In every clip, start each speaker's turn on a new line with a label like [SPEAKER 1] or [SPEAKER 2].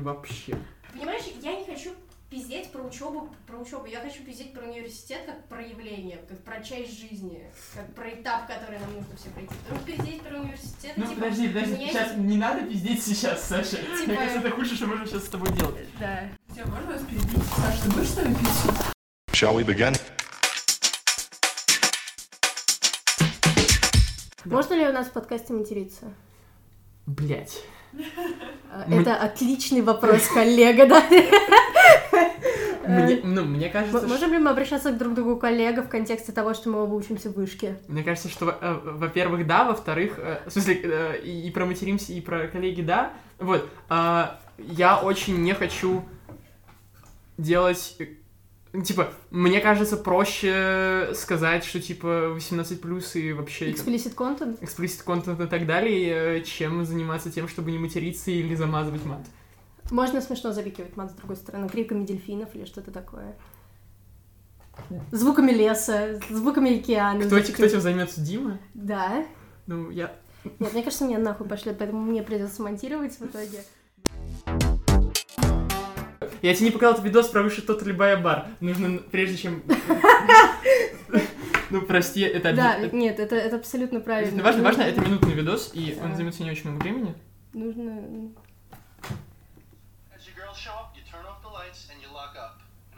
[SPEAKER 1] Вообще.
[SPEAKER 2] Понимаешь, я не хочу пиздеть про учебу, про учебу. Я хочу пиздеть про университет как про явление, как про часть жизни, как про этап, который нам нужно все пройти. Потому что пиздеть про университет,
[SPEAKER 1] Ну,
[SPEAKER 2] типа,
[SPEAKER 1] подожди, подожди,
[SPEAKER 2] меня
[SPEAKER 1] сейчас не надо пиздеть сейчас, Саша.
[SPEAKER 2] Типа-
[SPEAKER 1] Мне кажется, это худшее, что можем сейчас с тобой делать.
[SPEAKER 2] Да.
[SPEAKER 3] Тебя можно вас перебить? Саш, ты будешь с нами пить?
[SPEAKER 4] Shall we begin?
[SPEAKER 2] Можно ли у нас в подкасте материться?
[SPEAKER 1] Блять. Мы-
[SPEAKER 2] Это отличный вопрос, коллега, да?
[SPEAKER 1] Мне, ну, мне кажется,
[SPEAKER 2] М-
[SPEAKER 1] что...
[SPEAKER 2] Можем ли мы обращаться к друг другу коллега в контексте того, что мы оба учимся в вышке?
[SPEAKER 1] Мне кажется, что, э, во-первых, да, во-вторых, э, в смысле, э, и и про материмся, и про коллеги, да. Вот, а, я очень не хочу делать... ну, Типа, мне кажется, проще сказать, что, типа, 18 плюс и вообще...
[SPEAKER 2] Explicit content?
[SPEAKER 1] explicit контент и так далее, э, чем заниматься тем, чтобы не материться или замазывать мат.
[SPEAKER 2] Можно смешно запикивать мат с другой стороны, криками дельфинов или что-то такое. Звуками леса, звуками океана.
[SPEAKER 1] Кто, эти- кто
[SPEAKER 2] запикивать-
[SPEAKER 1] этим займется, Дима?
[SPEAKER 2] Да.
[SPEAKER 1] Ну, я...
[SPEAKER 2] Нет, мне кажется, меня нахуй пошлет, поэтому мне придется монтировать в итоге.
[SPEAKER 1] Я тебе не показал этот видос про выше тот любая бар. Нужно, прежде чем... Ну, прости, это...
[SPEAKER 2] Да, нет, это, это абсолютно правильно.
[SPEAKER 1] это Важно, важно, это минутный видос, и он
[SPEAKER 2] Да.
[SPEAKER 1] займет не очень много времени.
[SPEAKER 2] Нужно...
[SPEAKER 5] And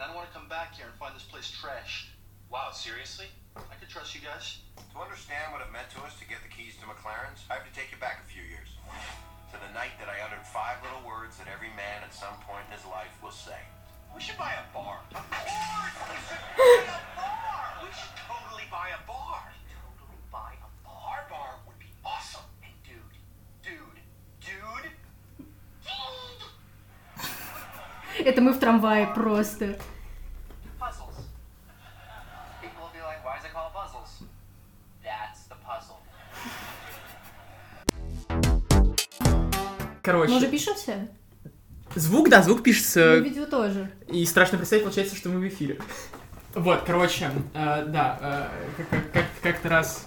[SPEAKER 5] I don't want to come back here and find this place trashed.
[SPEAKER 6] Wow, seriously?
[SPEAKER 5] I could trust you guys.
[SPEAKER 6] To understand what it meant to us to get the keys to McLaren's, I have to take you back a few years. To the night that I uttered five little words that every man at some point in his life will say.
[SPEAKER 5] We should buy a bar.
[SPEAKER 6] Of course! We should buy a bar! We should totally buy a bar! Totally buy a bar?
[SPEAKER 5] Our bar would be awesome. And dude, dude, dude, dude!
[SPEAKER 2] Это мы в трамвае просто.
[SPEAKER 1] Короче,
[SPEAKER 2] Мы уже пишемся?
[SPEAKER 1] звук, да, звук
[SPEAKER 2] Ну,
[SPEAKER 1] пишется,
[SPEAKER 2] видео тоже.
[SPEAKER 1] и страшно представить, получается, что мы в эфире. Вот, короче, э, да, э, как- как- как- как-то раз...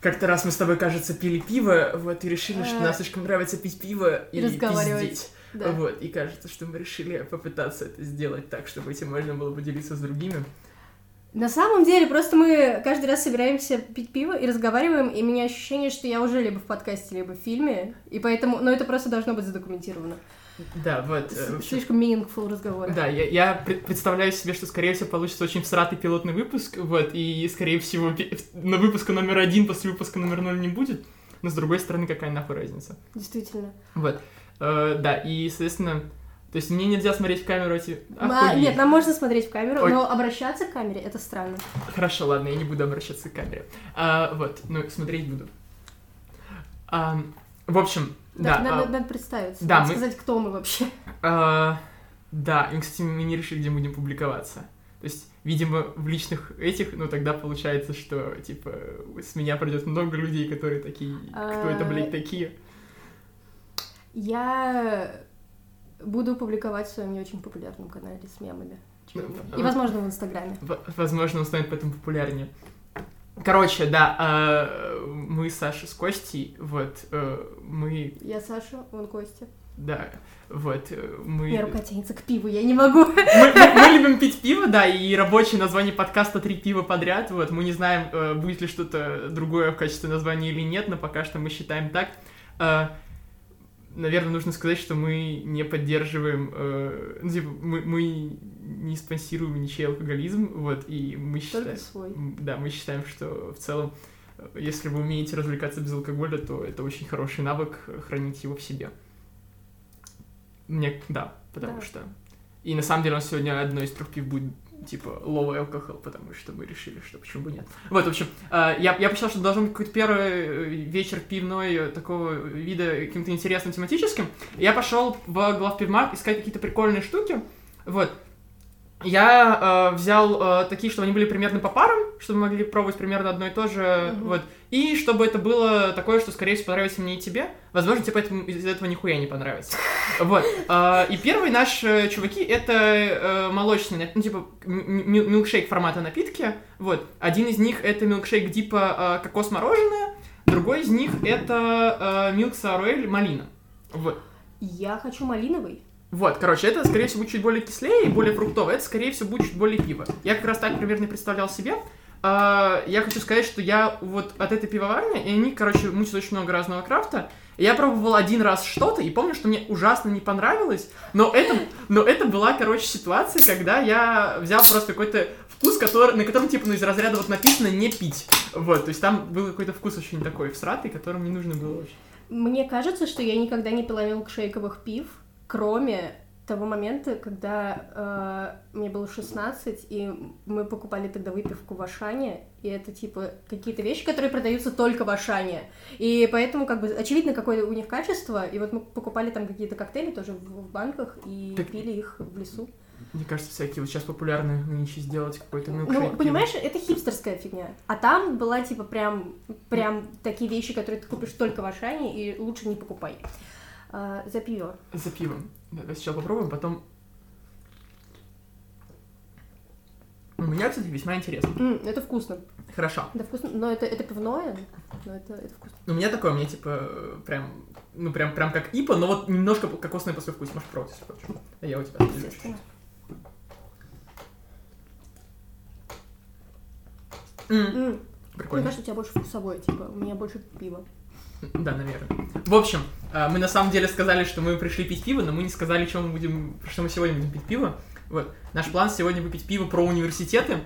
[SPEAKER 1] Как-то раз мы с тобой, кажется, пили пиво, вот, и решили, что
[SPEAKER 2] А.
[SPEAKER 1] нам слишком нравится пить пиво и,
[SPEAKER 2] И разговаривать.
[SPEAKER 1] пиздеть.
[SPEAKER 2] Да.
[SPEAKER 1] Вот, и кажется, что мы решили попытаться это сделать так, чтобы этим можно было поделиться с другими.
[SPEAKER 2] На самом деле, просто мы каждый раз собираемся пить пиво и разговариваем, и у меня ощущение, что я уже либо в подкасте, либо в фильме, и поэтому... Но это просто должно быть задокументировано.
[SPEAKER 1] Да, вот. э,
[SPEAKER 2] С-
[SPEAKER 1] в общем,
[SPEAKER 2] Слишком meaningful разговор.
[SPEAKER 1] Да, я, я пред- представляю себе, что, скорее всего, получится очень всратый пилотный выпуск, вот, и, скорее всего, на выпуска номер один после выпуска номер ноль не будет, но, с другой стороны, какая нахуй разница?
[SPEAKER 2] Действительно.
[SPEAKER 1] Вот, Э, да, и, соответственно, то есть мне нельзя смотреть в камеру эти... Охуеть.
[SPEAKER 2] Нет, нам можно смотреть в камеру,
[SPEAKER 1] Ой.
[SPEAKER 2] но обращаться к камере это странно.
[SPEAKER 1] Хорошо, ладно, я не буду обращаться к камере. А, вот, ну, смотреть буду. А, в общем,
[SPEAKER 2] Да,
[SPEAKER 1] да.
[SPEAKER 2] надо,
[SPEAKER 1] а,
[SPEAKER 2] надо представиться,
[SPEAKER 1] да,
[SPEAKER 2] надо
[SPEAKER 1] мы-
[SPEAKER 2] сказать, кто мы вообще.
[SPEAKER 1] А, да, и, кстати, мы не решили, где будем публиковаться. То есть, видимо, в личных этих, ну, тогда получается, что, типа, с меня придет много людей, которые такие, кто это,
[SPEAKER 2] А,
[SPEAKER 1] блядь, такие?
[SPEAKER 2] Я буду публиковать в своем не очень популярном канале с мемами.
[SPEAKER 1] Ну,
[SPEAKER 2] И, возможно, в Инстаграме.
[SPEAKER 1] Возможно, он станет поэтому популярнее. Короче, да, а, мы с Сашей с Костей, вот, э, мы,
[SPEAKER 2] Я Саша, он Костя.
[SPEAKER 1] да, вот, э, мы...
[SPEAKER 2] Моя рука тянется к пиву, я не могу.
[SPEAKER 1] мы, мы- мы любим пить пиво, да, и рабочее название подкаста «Три пива подряд». Вот, мы не знаем, э, будет ли что-то другое в качестве названия или нет, но пока что мы считаем так. Наверное, нужно сказать, что мы не поддерживаем, э, ну, типа, мы, мы не спонсируем ничей алкоголизм, вот, и мы считаем...
[SPEAKER 2] Свой.
[SPEAKER 1] Да, мы считаем, что в целом, э, если вы умеете развлекаться без алкоголя, то это очень хороший навык э, хранить его в себе. Мне, да, потому
[SPEAKER 2] Да.
[SPEAKER 1] что... И на самом деле нас сегодня одно из трех пив будет типа low alcohol, потому что мы решили, что почему бы нет. Вот, в общем, э, я, я посчитал, что должен быть какой-то первый э, вечер пивной э, такого вида каким-то интересным, тематическим. Я пошел в главпивмаг искать какие-то прикольные штуки. Вот. Я э, взял э, такие, чтобы они были примерно по парам, чтобы мы могли пробовать примерно одно и то же,
[SPEAKER 2] Мгм.
[SPEAKER 1] вот. И чтобы это было такое, что, скорее всего, понравится мне и тебе. Возможно, тебе поэтому из этого нихуя не понравится. Вот. Э, и первый наш э, чуваки это э, молочный, нап- ну, типа, милкшейк формата напитки. Вот. Один из них это милкшейк типа э, кокос-мороженое, другой из них это э, милк сауруэль малина. Вот.
[SPEAKER 2] Я хочу малиновый.
[SPEAKER 1] Вот, короче, это, скорее всего, будет чуть более кислее и более фруктовое. Это, скорее всего, будет чуть более пиво. Я как раз так примерно представлял себе. А, я хочу сказать, что я вот от этой пивоварни, и они, короче, мутят очень много разного крафта. Я пробовал один раз что-то, и помню, что мне ужасно не понравилось, но это, но это была, короче, ситуация, когда я взял просто какой-то вкус, который, на котором, типа, ну, из разряда вот написано «не пить». Вот, то есть там был какой-то вкус очень такой всратый, которым не нужно было вообще.
[SPEAKER 2] Мне кажется, что я никогда не пила милкшейковых пив, кроме того момента, когда э, мне было 16, и мы покупали тогда выпивку в Ашане, и это, типа, какие-то вещи, которые продаются только в Ашане. И поэтому, как бы, очевидно, какое у них качество, и вот мы покупали там какие-то коктейли тоже в, в банках и
[SPEAKER 1] Так-
[SPEAKER 2] пили их в лесу.
[SPEAKER 1] Мне кажется, всякие вот сейчас популярны нынче сделать какой-то
[SPEAKER 2] Ну,
[SPEAKER 1] милкшейк.
[SPEAKER 2] понимаешь, это хипстерская фигня. А там была, типа, прям, прям такие вещи, которые ты купишь только в Ашане, и лучше не покупай. А, за пиво.
[SPEAKER 1] За пивом. Давай сначала попробуем, потом... У меня, кстати, весьма интересно.
[SPEAKER 2] М, это вкусно.
[SPEAKER 1] Хорошо.
[SPEAKER 2] Это вкусно, но это, это пивное, но это, это вкусно.
[SPEAKER 1] У меня такое, у меня типа прям, ну прям, прям как ипа, но вот немножко кокосное послевкусие. Можешь пробовать, если хочешь. А я у тебя отделю чуть-чуть.
[SPEAKER 2] Естественно.
[SPEAKER 1] М,
[SPEAKER 2] М, Мне
[SPEAKER 1] Прикольно.
[SPEAKER 2] кажется, у тебя больше вкусовое, типа, у меня больше пива.
[SPEAKER 1] Да, наверное. В общем, э, мы на самом деле сказали, что мы пришли пить пиво, но мы не сказали, что мы будем, что мы сегодня будем пить пиво. Вот. Наш план сегодня выпить пиво про университеты.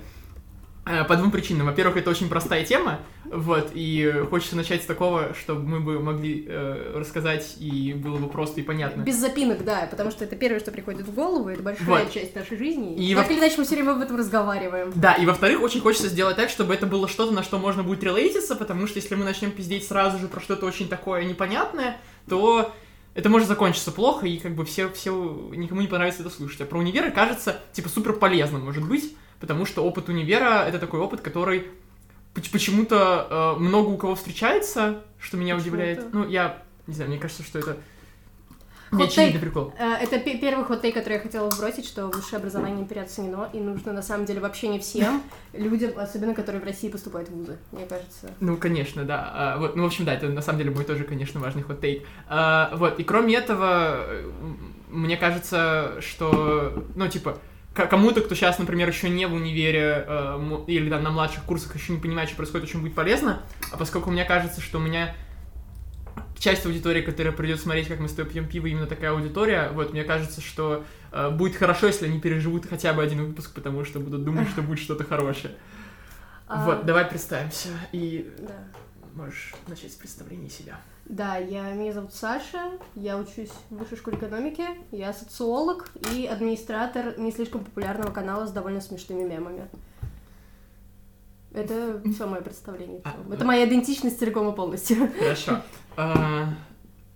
[SPEAKER 1] Э, По двум причинам. Во-первых, это очень простая тема, вот, и хочется начать с такого, чтобы мы бы могли э, рассказать, и было бы просто и понятно.
[SPEAKER 2] Без запинок, да, потому что это первое, что приходит в голову, это большая
[SPEAKER 1] Вот.
[SPEAKER 2] часть нашей жизни.
[SPEAKER 1] И
[SPEAKER 2] так
[SPEAKER 1] во-
[SPEAKER 2] или иначе, мы все время об этом разговариваем.
[SPEAKER 1] Да, и во-вторых, очень хочется сделать так, чтобы это было что-то, на что можно будет релейтиться, потому что если мы начнем пиздеть сразу же про что-то очень такое непонятное, то это может закончиться плохо, и как бы все, все, никому не понравится это слушать. А про универы кажется, типа, супер полезным, может быть, потому что опыт универа — это такой опыт, который поч- почему-то э, много у кого встречается, что меня удивляет. Ну, я не знаю, мне кажется, что это очевидный
[SPEAKER 2] take.
[SPEAKER 1] прикол.
[SPEAKER 2] Э, Это пе- первый ход который я хотела вбросить, что высшее образование переоценено, и нужно на самом деле вообще не всем людям, особенно которые в России поступают в вузы, мне кажется.
[SPEAKER 1] Ну, конечно, да. А, вот, ну, в общем, да, это на самом деле мой тоже, конечно, важный хот-тейк. А, вот, и кроме этого, мне кажется, что, ну, типа, кому-то, кто сейчас, например, еще не в универе э, или там на младших курсах еще не понимает, что происходит, очень будет полезно, а поскольку мне кажется, что у меня часть аудитории, которая придет смотреть, как мы с тобой пьем пиво, именно такая аудитория, вот, мне кажется, что э, будет хорошо, если они переживут хотя бы один выпуск, потому что будут думать, что будет что-то хорошее.
[SPEAKER 2] А,
[SPEAKER 1] Вот, давай представимся, и
[SPEAKER 2] Да.
[SPEAKER 1] можешь начать с представления себя.
[SPEAKER 2] Да, я, меня зовут Саша, я учусь в высшей школе экономики, я социолог и администратор не слишком популярного канала с довольно смешными мемами. Это все мое представление.
[SPEAKER 1] А,
[SPEAKER 2] целом.
[SPEAKER 1] да.
[SPEAKER 2] Это моя идентичность целиком и полностью.
[SPEAKER 1] Хорошо. А,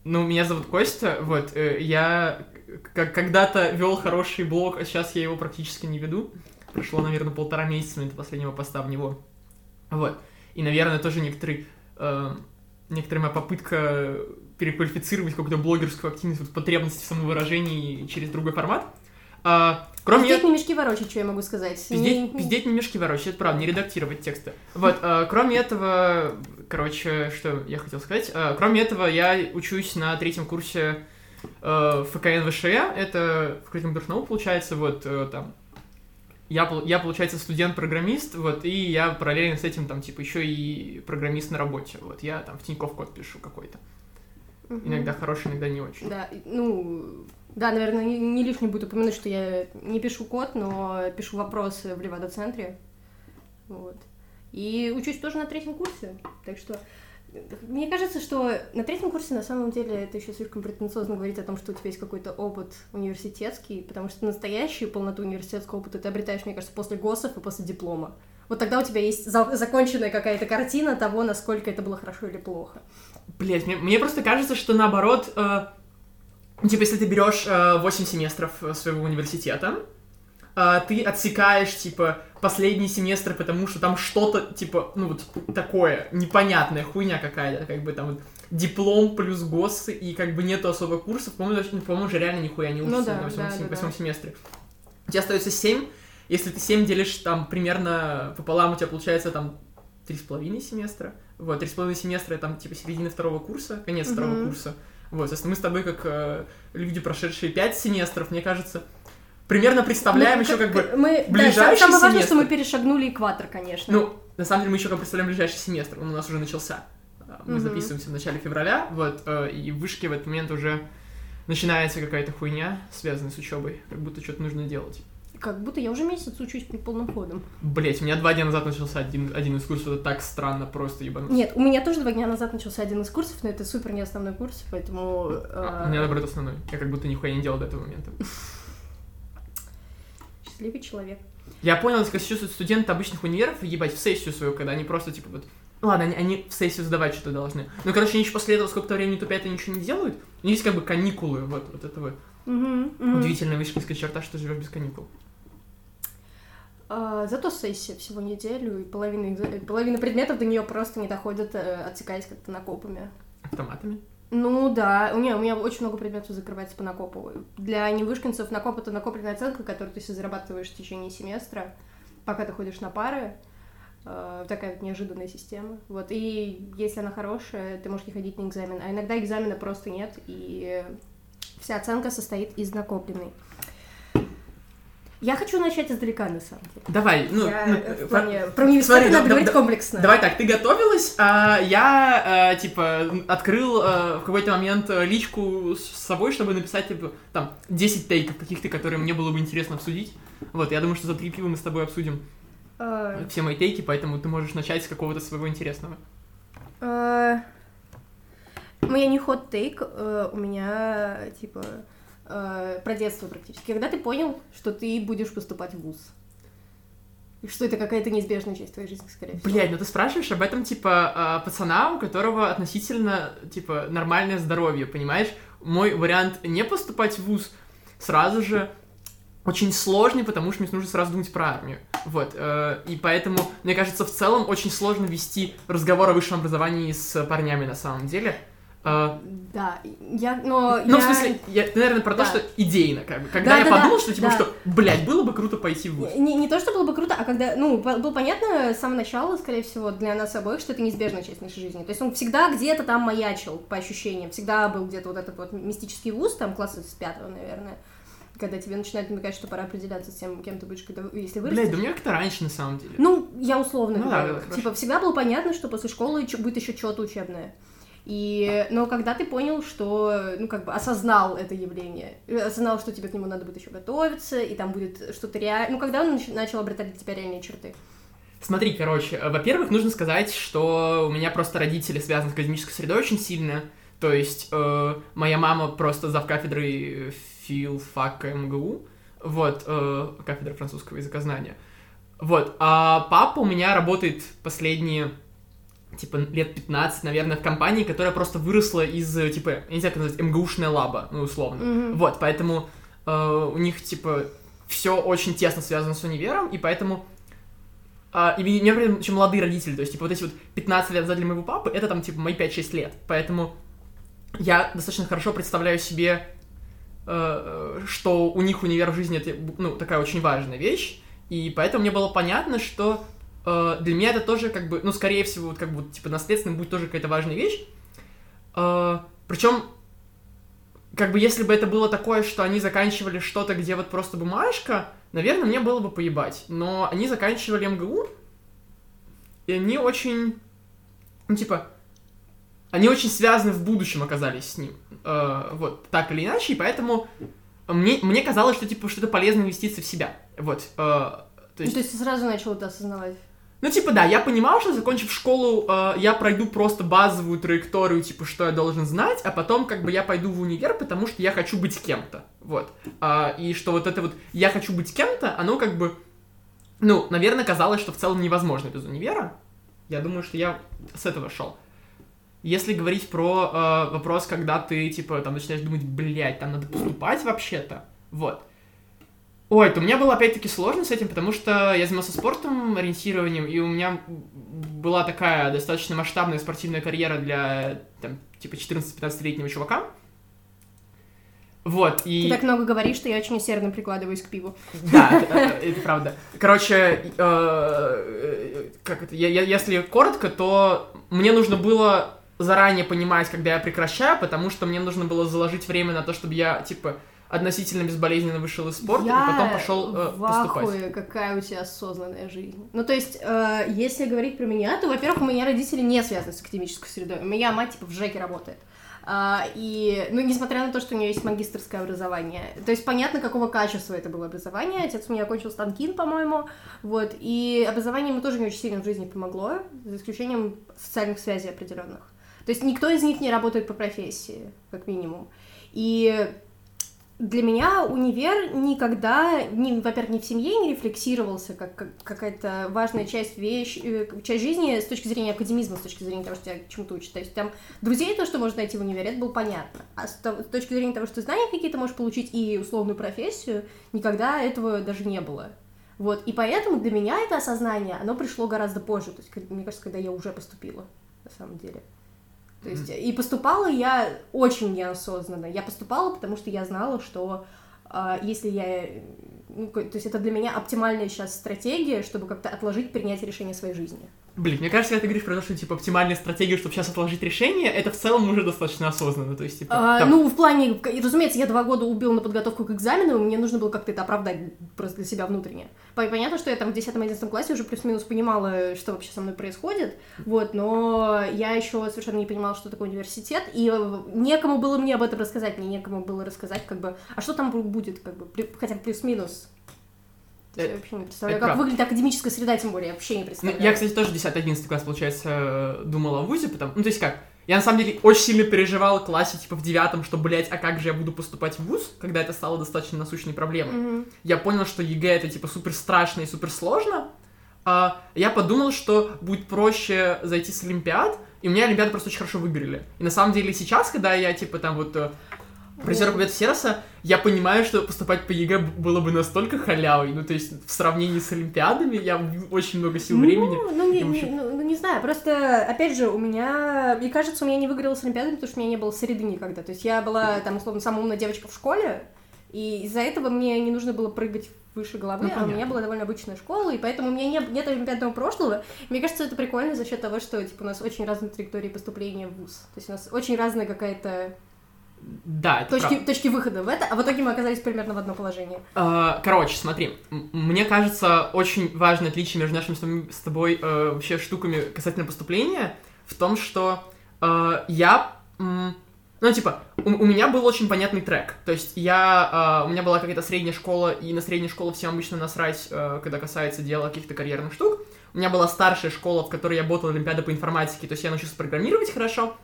[SPEAKER 1] Ну, меня зовут Костя, вот, э, я когда-то вел хороший блог, а сейчас я его практически не веду. Прошло, наверное, полтора месяца момента последнего поста в него. Вот. И, наверное, тоже некоторый, э, некоторая моя попытка переквалифицировать какую-то блогерскую активность, вот, потребности в самовыражении через другой формат. А, кроме
[SPEAKER 2] Пиздеть не мешки ворочать, что я могу сказать.
[SPEAKER 1] Пиздеть,
[SPEAKER 2] Не-
[SPEAKER 1] пиздеть не мешки ворочать, это правда, не редактировать тексты. Вот, э, кроме этого, короче, что я хотел сказать, э, кроме этого, я учусь на третьем курсе э, ФКН ВШЭ, это в наук, получается, вот, э, там, я, я, получается, студент-программист, вот, и я параллельно с этим, там, типа, еще и программист на работе, вот, я там в Тинькофф код пишу какой-то.
[SPEAKER 2] Мгм.
[SPEAKER 1] Иногда хороший, иногда не очень.
[SPEAKER 2] Да, ну, да, наверное, не, лишним будет упомянуть, что я не пишу код, но пишу вопросы в Левада-центре. Вот. И учусь тоже на третьем курсе. Так что мне кажется, что на третьем курсе на самом деле это еще слишком претенциозно говорить о том, что у тебя есть какой-то опыт университетский, потому что настоящую полноту университетского опыта ты обретаешь, мне кажется, после ГОСов и после диплома. Вот тогда у тебя есть за- законченная какая-то картина того, насколько это было хорошо или плохо.
[SPEAKER 1] Блять, мне, мне просто кажется, что наоборот, э, типа, если ты берешь э, 8 семестров э, своего университета, э, ты отсекаешь, типа, последний семестр, потому что там что-то, типа, ну вот такое, непонятная хуйня какая-то, как бы там вот диплом плюс ГОС, и как бы нету особо курсов, по-моему, даже- по-моему, же реально нихуя не
[SPEAKER 2] Ну
[SPEAKER 1] учишься
[SPEAKER 2] да,
[SPEAKER 1] на восьмом,
[SPEAKER 2] да, да, да.
[SPEAKER 1] семестре. У тебя остается 7, если ты 7 делишь там примерно пополам, у тебя получается там три с половиной семестра. Вот, три с половиной семестра, там, типа, середина второго курса, конец второго
[SPEAKER 2] Мгм.
[SPEAKER 1] курса. Вот, если мы с тобой, как э, люди, прошедшие пять семестров, мне кажется, примерно представляем
[SPEAKER 2] Ну,
[SPEAKER 1] еще как бы
[SPEAKER 2] мы, да,
[SPEAKER 1] ближайший
[SPEAKER 2] самое важное,
[SPEAKER 1] семестр.
[SPEAKER 2] что мы перешагнули экватор, конечно.
[SPEAKER 1] Ну, на самом деле мы еще как представляем ближайший семестр, он у нас уже начался. А, Мы
[SPEAKER 2] Мгм.
[SPEAKER 1] записываемся в начале февраля, вот, э, и в вышке в этот момент уже начинается какая-то хуйня, связанная с учебой, как будто что-то нужно делать.
[SPEAKER 2] Как будто я уже месяц учусь полным ходом.
[SPEAKER 1] Блять, у меня два дня назад начался один, один из курсов, это так странно, просто ебануться.
[SPEAKER 2] Нет, у меня тоже два дня назад начался один из курсов, но это супер не основной курс, поэтому...
[SPEAKER 1] А,
[SPEAKER 2] э,
[SPEAKER 1] у меня, наоборот, основной. Я как будто нихуя не делал до этого момента.
[SPEAKER 2] Счастливый человек.
[SPEAKER 1] Я понял, как чувствуют студенты обычных универов, ебать, в сессию свою, когда они просто, типа, вот... Ладно, они, они в сессию сдавать что-то должны. Ну, короче, они еще после этого сколько-то времени тупят и ничего не делают. У них есть как бы каникулы, вот, вот это вот.
[SPEAKER 2] Мгм, мгм.
[SPEAKER 1] Удивительная вышкинская черта, что живешь без каникул.
[SPEAKER 2] А, зато сессия всего неделю, и половина, экза- половина предметов до нее просто не доходят, э, отсекаясь как-то накопами.
[SPEAKER 1] Автоматами.
[SPEAKER 2] Ну да, у меня, у меня очень много предметов закрывается по накопу. Для невышкинцев накоп это накопленная оценка, которую ты себе зарабатываешь в течение семестра, пока ты ходишь на пары. Э, Такая вот неожиданная система. Вот. И если она хорошая, ты можешь не ходить на экзамен. А иногда экзамена просто нет, и вся оценка состоит из накопленной. Я хочу начать издалека, на самом деле.
[SPEAKER 1] Давай, ну...
[SPEAKER 2] Я,
[SPEAKER 1] ну,
[SPEAKER 2] в плане, про университет
[SPEAKER 1] смотри,
[SPEAKER 2] надо
[SPEAKER 1] да-
[SPEAKER 2] говорить
[SPEAKER 1] да-
[SPEAKER 2] комплексно.
[SPEAKER 1] Давай так, ты готовилась, а я, э, типа, открыл э, в какой-то момент э, личку с собой, чтобы написать, типа, там, 10 тейков каких-то, которые мне было бы интересно обсудить. Вот, я думаю, что за три пива мы с тобой обсудим
[SPEAKER 2] Э,
[SPEAKER 1] все мои тейки, поэтому ты можешь начать с какого-то своего интересного.
[SPEAKER 2] Э, У меня не хот тейк, у меня типа э, про детство практически. Когда ты понял, что ты будешь поступать в ВУЗ? Что это какая-то неизбежная часть твоей жизни, скорее всего.
[SPEAKER 1] Блядь, ну ты спрашиваешь об этом, типа, а, пацана, у которого относительно, типа, нормальное здоровье, понимаешь? Мой вариант не поступать в ВУЗ сразу же очень сложный, потому что мне нужно сразу думать про армию. Вот. э, И поэтому, мне кажется, в целом очень сложно вести разговор о высшем образовании с парнями на самом деле. Э,
[SPEAKER 2] Да, я, но
[SPEAKER 1] Ну,
[SPEAKER 2] я...
[SPEAKER 1] в смысле, я, наверное, про то,
[SPEAKER 2] Да.
[SPEAKER 1] что идейно, как бы. Когда
[SPEAKER 2] Да,
[SPEAKER 1] я
[SPEAKER 2] да, да,
[SPEAKER 1] подумал, что, типа,
[SPEAKER 2] да.
[SPEAKER 1] что, блядь, было бы круто пойти в ВУЗ.
[SPEAKER 2] Не, не то, что было бы круто, а когда, ну, было понятно с самого начала, скорее всего, для нас обоих, что это неизбежная часть нашей жизни. То есть он всегда где-то там маячил, по ощущениям. Всегда был где-то вот этот вот мистический вуз, там, класса с пятого, наверное, когда тебе начинает намекать, что пора определяться с тем, кем ты будешь, когда, если вырастешь.
[SPEAKER 1] Блядь, да у меня как-то раньше, на самом деле.
[SPEAKER 2] Ну, я условно
[SPEAKER 1] Ну да,
[SPEAKER 2] говорю.
[SPEAKER 1] да, хорошо.
[SPEAKER 2] типа, всегда было понятно, что после школы будет еще что-то учебное. И, но когда ты понял, что, ну, как бы осознал это явление, э, осознал, что тебе к нему надо будет еще готовиться, и там будет что-то реально... Ну, когда он нач- начал обретать для тебя реальные черты?
[SPEAKER 1] Смотри, короче, э, во-первых, нужно сказать, что у меня просто родители связаны с академической средой очень сильно. То есть э, моя мама просто зав кафедрой филфака МГУ, вот, э, кафедра французского языкознания. Вот, а папа у меня работает последние, типа, лет 15, наверное, в компании, которая просто выросла из, э, типа, я не знаю, как назвать, МГУшная лаба, ну, условно.
[SPEAKER 2] Мгм.
[SPEAKER 1] Вот, поэтому э, у них, типа, все очень тесно связано с универом, и поэтому а, и у меня, при этом, еще молодые родители, то есть, типа, вот эти вот 15 лет назад для моего папы, это там, типа, мои 5-6 лет. Поэтому я достаточно хорошо представляю себе, э, что у них универ в жизни это, ну, такая очень важная вещь, и поэтому мне было понятно, что э, для меня это тоже, как бы, ну, скорее всего, вот, как бы, типа, наследственно будет тоже какая-то важная вещь. причем, как бы, если бы это было такое, что они заканчивали что-то, где вот просто бумажка, наверное, мне было бы поебать. Но они заканчивали МГУ, и они очень, ну, типа, они очень связаны в будущем оказались с ним. Э, вот, так или иначе, и поэтому мне, мне казалось, что, типа, что это полезная инвестиция в себя. Вот, э, то
[SPEAKER 2] Ну,
[SPEAKER 1] есть...
[SPEAKER 2] то есть ты сразу начал это осознавать.
[SPEAKER 1] Ну, типа, да, я понимал, что, закончив школу, э, я пройду просто базовую траекторию, типа, что я должен знать, а потом, как бы, я пойду в универ, потому что я хочу быть кем-то, вот. А, и что вот это вот «я хочу быть кем-то», оно, как бы, ну, наверное, казалось, что в целом невозможно без универа. Я думаю, что я с этого шел. Если говорить про э, вопрос, когда ты, типа, там, начинаешь думать, блядь, там надо поступать вообще-то, вот. Ой, то у меня было опять-таки сложно с этим, потому что я занимался спортом, ориентированием, и у меня была такая достаточно масштабная спортивная карьера для, там, типа, 14-15-летнего чувака. Вот, и...
[SPEAKER 2] Ты так много говоришь, что я очень усердно прикладываюсь к пиву.
[SPEAKER 1] Да, это, правда. Короче, э, как это, если коротко, то мне нужно было заранее понимать, когда я прекращаю, потому что мне нужно было заложить время на то, чтобы я, типа, относительно безболезненно вышел из спорта
[SPEAKER 2] Я
[SPEAKER 1] и потом пошел э,
[SPEAKER 2] в
[SPEAKER 1] поступать.
[SPEAKER 2] ахуе, какая у тебя осознанная жизнь. Ну, то есть, э, если говорить про меня, то, во-первых, у меня родители не связаны с академической средой. У меня мать, типа, в ЖЭКе работает. А, и, ну, несмотря на то, что у нее есть магистрское образование. То есть, понятно, какого качества это было образование. Отец у меня окончил Станкин, по-моему. Вот. И образование ему тоже не очень сильно в жизни помогло, за исключением социальных связей определенных. То есть, никто из них не работает по профессии, как минимум. И для меня универ никогда, ни, во-первых, ни в семье не рефлексировался как, как какая-то важная часть вещь, э, часть жизни с точки зрения академизма, с точки зрения того, что тебя чему-то учат. То есть там друзей, то, что можно найти в универе, это было понятно. А с, с точки зрения того, что знания какие-то можешь получить и условную профессию, никогда этого даже не было. Вот, и поэтому для меня это осознание, оно пришло гораздо позже, то есть, мне кажется, когда я уже поступила, на самом деле. То есть, и поступала я очень неосознанно. Я поступала, потому что я знала, что а, если я... ну, то есть это для меня оптимальная сейчас стратегия, чтобы как-то отложить принятие решения своей жизни.
[SPEAKER 1] Блин, мне кажется, когда ты говоришь про то, что, типа, оптимальная стратегия, чтобы сейчас отложить решение, это в целом уже достаточно осознанно, то есть, типа,
[SPEAKER 2] А,
[SPEAKER 1] там-
[SPEAKER 2] ну, в плане, разумеется, я два года убил на подготовку к экзамену, и мне нужно было как-то это оправдать просто для себя внутренне. По- Понятно, что я там в 10-11 классе уже плюс-минус понимала, что вообще со мной происходит, вот, но я еще совершенно не понимала, что такое университет, и э, некому было мне об этом рассказать, мне некому было рассказать, как бы, а что там бу- будет, как бы, хотя плюс-минус. Есть Я
[SPEAKER 1] Э,
[SPEAKER 2] вообще не представляю,
[SPEAKER 1] это
[SPEAKER 2] как
[SPEAKER 1] правда.
[SPEAKER 2] выглядит академическая среда, тем более, я вообще не
[SPEAKER 1] Ну,
[SPEAKER 2] представляю.
[SPEAKER 1] я, кстати, тоже 10-11 класс, получается, э, думал о ВУЗе, потому... Ну, то есть как, я на самом деле очень сильно переживал в классе, типа, в девятом, что, блядь, а как же я буду поступать в ВУЗ, когда это стало достаточно насущной проблемой.
[SPEAKER 2] Мгм.
[SPEAKER 1] Я понял, что ЕГЭ это, типа, супер страшно и супер сложно. А я подумал, что будет проще зайти с Олимпиад, и у меня Олимпиады просто очень хорошо выиграли. И на самом деле сейчас, когда я, типа, там вот э, призер победы Всероса, я понимаю, что поступать по ЕГЭ было бы настолько халявой. Ну, то есть, в сравнении с Олимпиадами я очень много сил времени.
[SPEAKER 2] Ну, ну, не,
[SPEAKER 1] и, в
[SPEAKER 2] не- ну, ну, не знаю, просто, опять же, у меня, мне кажется, у меня не выиграла с Олимпиадами, потому что у меня не было среды никогда. То есть я была, там, условно, самая умная девочка в школе, и из-за этого мне не нужно было прыгать выше головы,
[SPEAKER 1] Ну,
[SPEAKER 2] а у меня была довольно обычная школа, и поэтому у меня не, нет олимпиадного прошлого. Мне кажется, это прикольно за счет того, что, типа, у нас очень разные траектории поступления в ВУЗ. То есть у нас очень разная какая-то
[SPEAKER 1] Да, это
[SPEAKER 2] точки,
[SPEAKER 1] правда.
[SPEAKER 2] точки выхода в это, а в итоге мы оказались примерно в одном положении.
[SPEAKER 1] А, Короче, смотри, мне кажется, очень важное отличие между нашими с тобой- э, вообще штуками касательно поступления в том, что э, я, ну, типа, у, у меня был очень понятный трек. То есть я, э, у меня была какая-то средняя школа, и на средней школе всем обычно насрать, э, когда касается дела каких-то карьерных штук. У меня была старшая школа, в которой я ботал Олимпиады по информатике, то есть я научился программировать хорошо.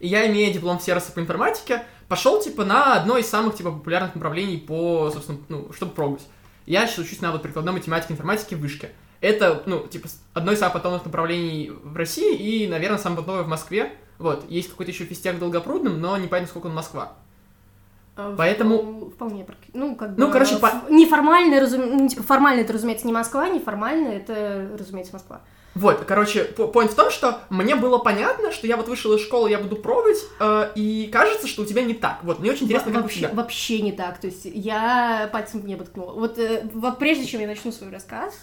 [SPEAKER 1] И я, имея диплом сервиса по информатике, пошел, типа, на одно из самых, типа, популярных направлений по, собственно, ну, чтобы пробовать. Я сейчас учусь на вот прикладной математике, информатике в вышке. Это, ну, типа, одно из самых потомных направлений в России и, наверное, самое потомное в Москве. Вот, есть какой-то еще физтех в Долгопрудном, но непонятно, сколько он Москва.
[SPEAKER 2] А,
[SPEAKER 1] Поэтому-
[SPEAKER 2] впол- Вполне, ну, как
[SPEAKER 1] Ну,
[SPEAKER 2] бы,
[SPEAKER 1] короче,
[SPEAKER 2] ф-
[SPEAKER 1] по-
[SPEAKER 2] неформально, разум... ну, типа, формально это, разумеется, не Москва, неформально это, разумеется, Москва.
[SPEAKER 1] Вот, короче, point в том, что мне было понятно, что я вот вышел из школы, я буду пробовать, э, и кажется, что у тебя не так. Вот, мне очень интересно,
[SPEAKER 2] Во-
[SPEAKER 1] как у
[SPEAKER 2] вообще,
[SPEAKER 1] тебя.
[SPEAKER 2] вообще не так, то есть я пальцем в небо ткнула. Вот, э, вот прежде чем я начну свой рассказ,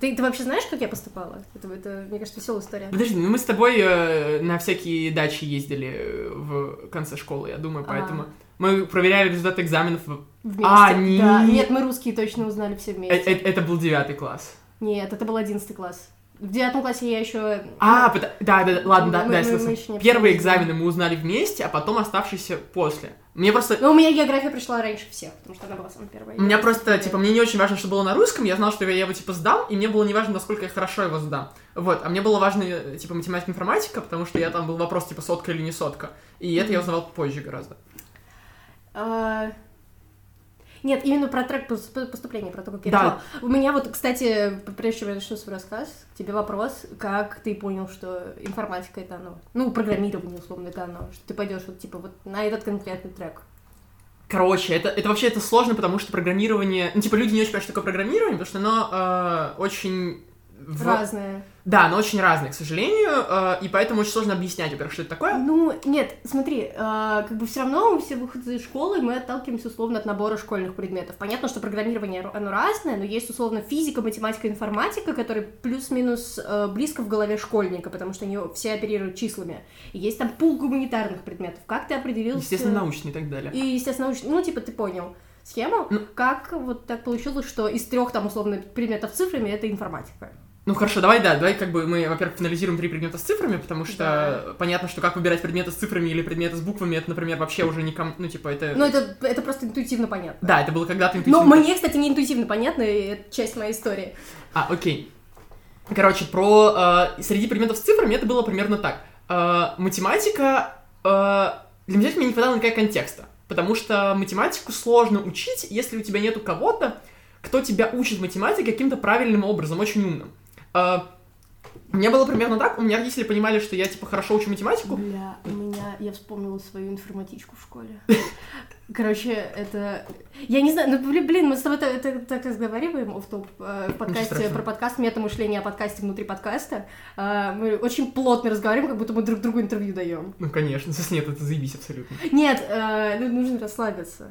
[SPEAKER 2] ты, ты вообще знаешь, как я поступала? Это, это мне кажется, веселая история.
[SPEAKER 1] Подожди, ну мы с тобой э, на всякие дачи ездили э, в конце школы, я думаю,
[SPEAKER 2] А.
[SPEAKER 1] поэтому мы проверяли результаты экзаменов.
[SPEAKER 2] Вместе.
[SPEAKER 1] А, не-
[SPEAKER 2] Да. Нет, мы русские точно узнали все
[SPEAKER 1] Э,
[SPEAKER 2] вместе.
[SPEAKER 1] э, Это был девятый класс.
[SPEAKER 2] Нет, это был одиннадцатый класс. В девятом классе я еще...
[SPEAKER 1] А, пота- да, да, да, ладно, да,
[SPEAKER 2] Мы-
[SPEAKER 1] да,
[SPEAKER 2] мы-
[SPEAKER 1] я
[SPEAKER 2] мы
[SPEAKER 1] согласен.
[SPEAKER 2] еще не
[SPEAKER 1] Первые экзамены мы узнали вместе, а потом оставшиеся после. Мне просто...
[SPEAKER 2] Но у меня география пришла раньше всех, потому что она была самая первая.
[SPEAKER 1] У меня просто, типа, мне не очень важно, что было на русском, я знал, что я его, типа, сдам, и мне было не важно, насколько я хорошо его сдам. Вот, а мне было важно, типа, математика, информатика, потому что я там был вопрос, типа, сотка или не сотка. И это я узнавал позже гораздо.
[SPEAKER 2] Нет, именно про трек пос- поступления, про то, как я
[SPEAKER 1] Да.
[SPEAKER 2] У меня вот, кстати, прежде чем я начну свой рассказ, к тебе вопрос, как ты понял, что информатика это оно? Ну, программирование, условно, это оно. Что ты пойдешь вот, типа, вот на этот конкретный трек.
[SPEAKER 1] Короче, это, это вообще это сложно, потому что программирование... Ну, типа, люди не очень понимают, что такое программирование, потому что оно э, очень в-
[SPEAKER 2] Разное.
[SPEAKER 1] Да, но очень разные, к сожалению, э, и поэтому очень сложно объяснять, во-первых, что это такое.
[SPEAKER 2] Ну, нет, смотри, э, как бы все равно мы все выходцы из школы, мы отталкиваемся условно от набора школьных предметов. Понятно, что программирование, оно разное, но есть условно физика, математика, информатика, которые плюс-минус э, близко в голове школьника, потому что они все оперируют числами. И есть там пул гуманитарных предметов. Как ты определился?
[SPEAKER 1] Естественно, научные и так далее.
[SPEAKER 2] И, естественно, научный. Ну, типа, ты понял схему.
[SPEAKER 1] Ну.
[SPEAKER 2] Как вот так получилось, что из трех там условно предметов цифрами это информатика?
[SPEAKER 1] Ну хорошо, давай, да, давай как бы мы, во-первых, финализируем три предмета с цифрами, потому что понятно, что как выбирать предметы с цифрами или предметы с буквами, это, например, вообще уже никому, ну типа это...
[SPEAKER 2] Ну, это, это просто интуитивно понятно.
[SPEAKER 1] Да, это было когда-то
[SPEAKER 2] Но
[SPEAKER 1] интуитивно.
[SPEAKER 2] мне, кстати, не интуитивно понятно, и это часть моей истории.
[SPEAKER 1] А, окей. Короче, про э, среди предметов с цифрами это было примерно так. Э, математика э, для математики не хватало никакого контекста, потому что математику сложно учить, если у тебя нету кого-то, кто тебя учит математике каким-то правильным образом, очень умным. Э, у меня было примерно так, у меня родители понимали, что я, типа, хорошо учу математику,
[SPEAKER 2] Бля, у меня... Я вспомнила свою информатичку в школе. Короче, это... Я не знаю, ну, блин, мы с тобой так, так- разговариваем в топ э, в подкасте про подкаст мета-мышление о подкасте внутри подкаста. А, Мы очень плотно разговариваем, как будто мы друг другу интервью даем.
[SPEAKER 1] Ну, конечно, если нет, это заебись абсолютно.
[SPEAKER 2] Нет, э, ну, нужно расслабиться.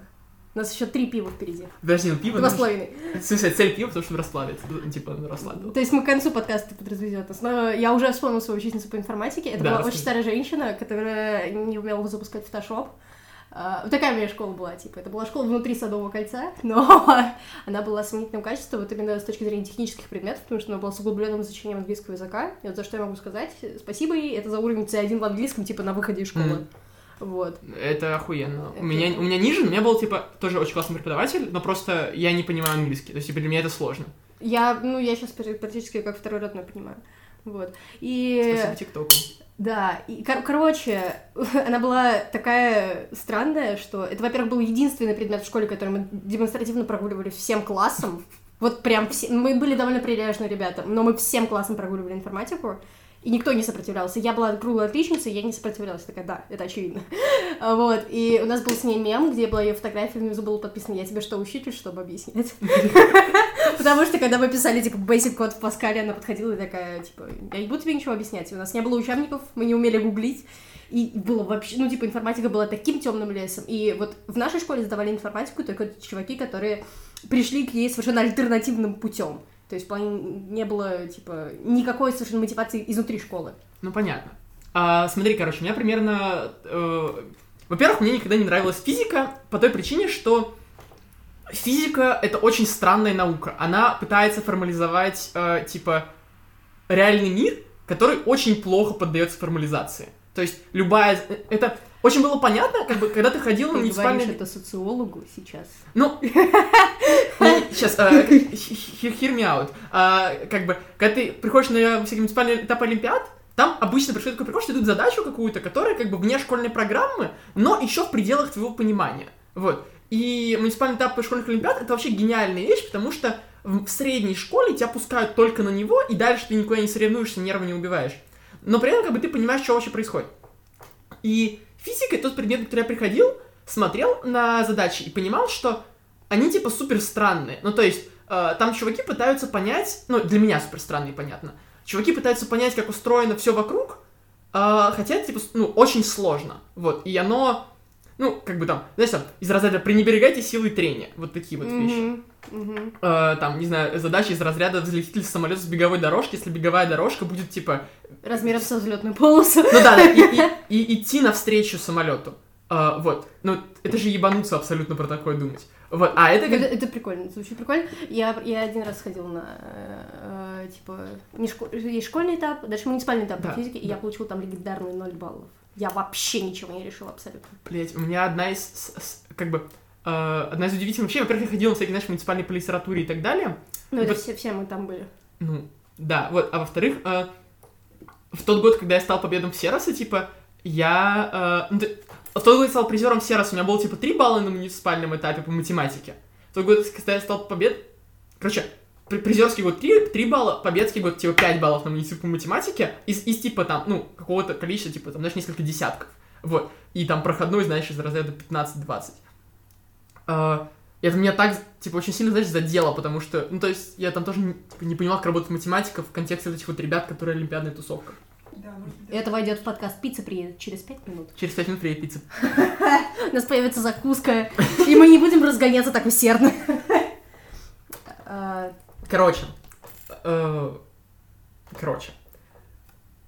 [SPEAKER 2] У нас еще три пива впереди.
[SPEAKER 1] Подожди, ну пиво...
[SPEAKER 2] Два с
[SPEAKER 1] ну,
[SPEAKER 2] половиной.
[SPEAKER 1] В смысле, цель пива, потому что расслабиться. Ну, Типа, ну, расслабил.
[SPEAKER 2] То есть мы к концу подкаста подразвезет нас. Но я уже вспомнила свою учительницу по информатике. Это
[SPEAKER 1] Да,
[SPEAKER 2] была
[SPEAKER 1] расскажи.
[SPEAKER 2] очень старая женщина, которая не умела запускать фотошоп. А, вот такая у меня школа была, типа, это была школа внутри Садового кольца, но она была сомнительного качества вот именно с точки зрения технических предметов, потому что она была с углубленным изучением английского языка, и вот за что я могу сказать, спасибо ей, это за уровень C1 в английском, типа, на выходе из школы.
[SPEAKER 1] Мгм.
[SPEAKER 2] Вот.
[SPEAKER 1] Это охуенно.
[SPEAKER 2] Это-
[SPEAKER 1] У меня, у меня ниже, у меня был, типа, тоже очень классный преподаватель, но просто я не понимаю английский. То есть, типа, для меня это сложно.
[SPEAKER 2] Я, ну, я сейчас практически как второй родной понимаю. Вот. И...
[SPEAKER 1] Спасибо ТикТоку.
[SPEAKER 2] Да, и, кор- короче, она была такая странная, что это, во-первых, был единственный предмет в школе, который мы демонстративно прогуливали всем классом. Вот прям все. Мы были довольно прилежные ребята, но мы всем классом прогуливали информатику. И никто не сопротивлялся. Я была круглой отличницей, я не сопротивлялась. Такая, да, это очевидно. А Вот. И у нас был с ней мем, где была ее фотография, внизу было подписано «Я тебе что, учитель, чтобы объяснять?» Потому что, когда мы писали, типа, basic код в Паскале, она подходила и такая, типа, я не буду тебе ничего объяснять. У нас не было учебников, мы не умели гуглить. И было вообще, ну, типа, информатика была таким темным лесом. И вот в нашей школе сдавали информатику только чуваки, которые пришли к ней совершенно альтернативным путем. То есть в плане не было, типа, никакой совершенно мотивации изнутри школы.
[SPEAKER 1] Ну, понятно. А, смотри, короче, у меня примерно... э, во-первых, мне никогда не нравилась физика по той причине, что физика — это очень странная наука. Она пытается формализовать, э, типа, реальный мир, который очень плохо поддается формализации. То есть любая... э, Это очень было понятно, как бы, когда ты ходил на
[SPEAKER 2] Ты
[SPEAKER 1] муниципальный...
[SPEAKER 2] говоришь это социологу сейчас.
[SPEAKER 1] Ну, сейчас, hear me out. Как бы, когда ты приходишь на всякие муниципальные этапы Олимпиад, там обычно происходит такой прикол, что дают задачу какую-то, которая как бы вне школьной программы, но еще в пределах твоего понимания. Вот. И муниципальный этап школьных Олимпиад это вообще гениальная вещь, потому что в средней школе тебя пускают только на него, и дальше ты никуда не соревнуешься, нервы не убиваешь. Но при этом как бы ты понимаешь, что вообще происходит. И физика тот предмет, на который я приходил, смотрел на задачи и понимал, что они типа супер странные. Ну, то есть, э, там чуваки пытаются понять, ну, для меня супер странные, понятно. Чуваки пытаются понять, как устроено все вокруг, э, хотя, типа, ну, очень сложно. Вот, и оно, ну, как бы там, знаешь, там, из разряда пренебрегайте силой трения. Вот такие вот вещи.
[SPEAKER 2] Мгм.
[SPEAKER 1] Э, там, не знаю, задачи из разряда взлетит самолет с беговой дорожки, если беговая дорожка будет, типа,
[SPEAKER 2] Размером со взлетную полосу.
[SPEAKER 1] ну да, да, и, и- и идти навстречу самолету. А, вот. Ну, это же ебануться абсолютно про такое думать. Вот. А это как...
[SPEAKER 2] это прикольно, это звучит прикольно. Я, я один раз ходила на, э, типа, не шко- есть школьный этап, дальше муниципальный этап
[SPEAKER 1] Да,
[SPEAKER 2] по физике, и
[SPEAKER 1] да.
[SPEAKER 2] я получила там легендарные 0 баллов. Я вообще ничего не решила абсолютно.
[SPEAKER 1] Блять, у меня одна из, с- с- как бы, э, одна из удивительных вещей, во-первых, я ходила на всякие, знаешь, муниципальные по литературе и так далее.
[SPEAKER 2] Ну, это
[SPEAKER 1] Вот.
[SPEAKER 2] все, все мы там были.
[SPEAKER 1] Ну, да, вот. А во-вторых, э, в тот год, когда я стал победом Сероса, типа, я... э, ну, в тот год я стал призером Сероса, у меня было, типа, 3 балла на муниципальном этапе по математике. В тот год, когда я стал побед... Короче, при- призерский год 3, 3 балла, победский год, типа, 5 баллов на муниципальной по математике, из, из, типа, там, ну, какого-то количества, типа, там, знаешь, несколько десятков. Вот. И там проходной, знаешь, из разряда 15-20. А, это меня так, типа, очень сильно, знаешь, задело, потому что, ну, то есть, я там тоже не, не понимал, как работает математика в контексте этих вот ребят, которые олимпиадная тусовка.
[SPEAKER 3] Да, может быть,
[SPEAKER 2] Это войдет в подкаст «Пицца приедет» через пять минут.
[SPEAKER 1] Через пять минут приедет пицца.
[SPEAKER 2] У нас появится закуска, и мы не будем разгоняться так усердно. А,
[SPEAKER 1] Короче, э, короче,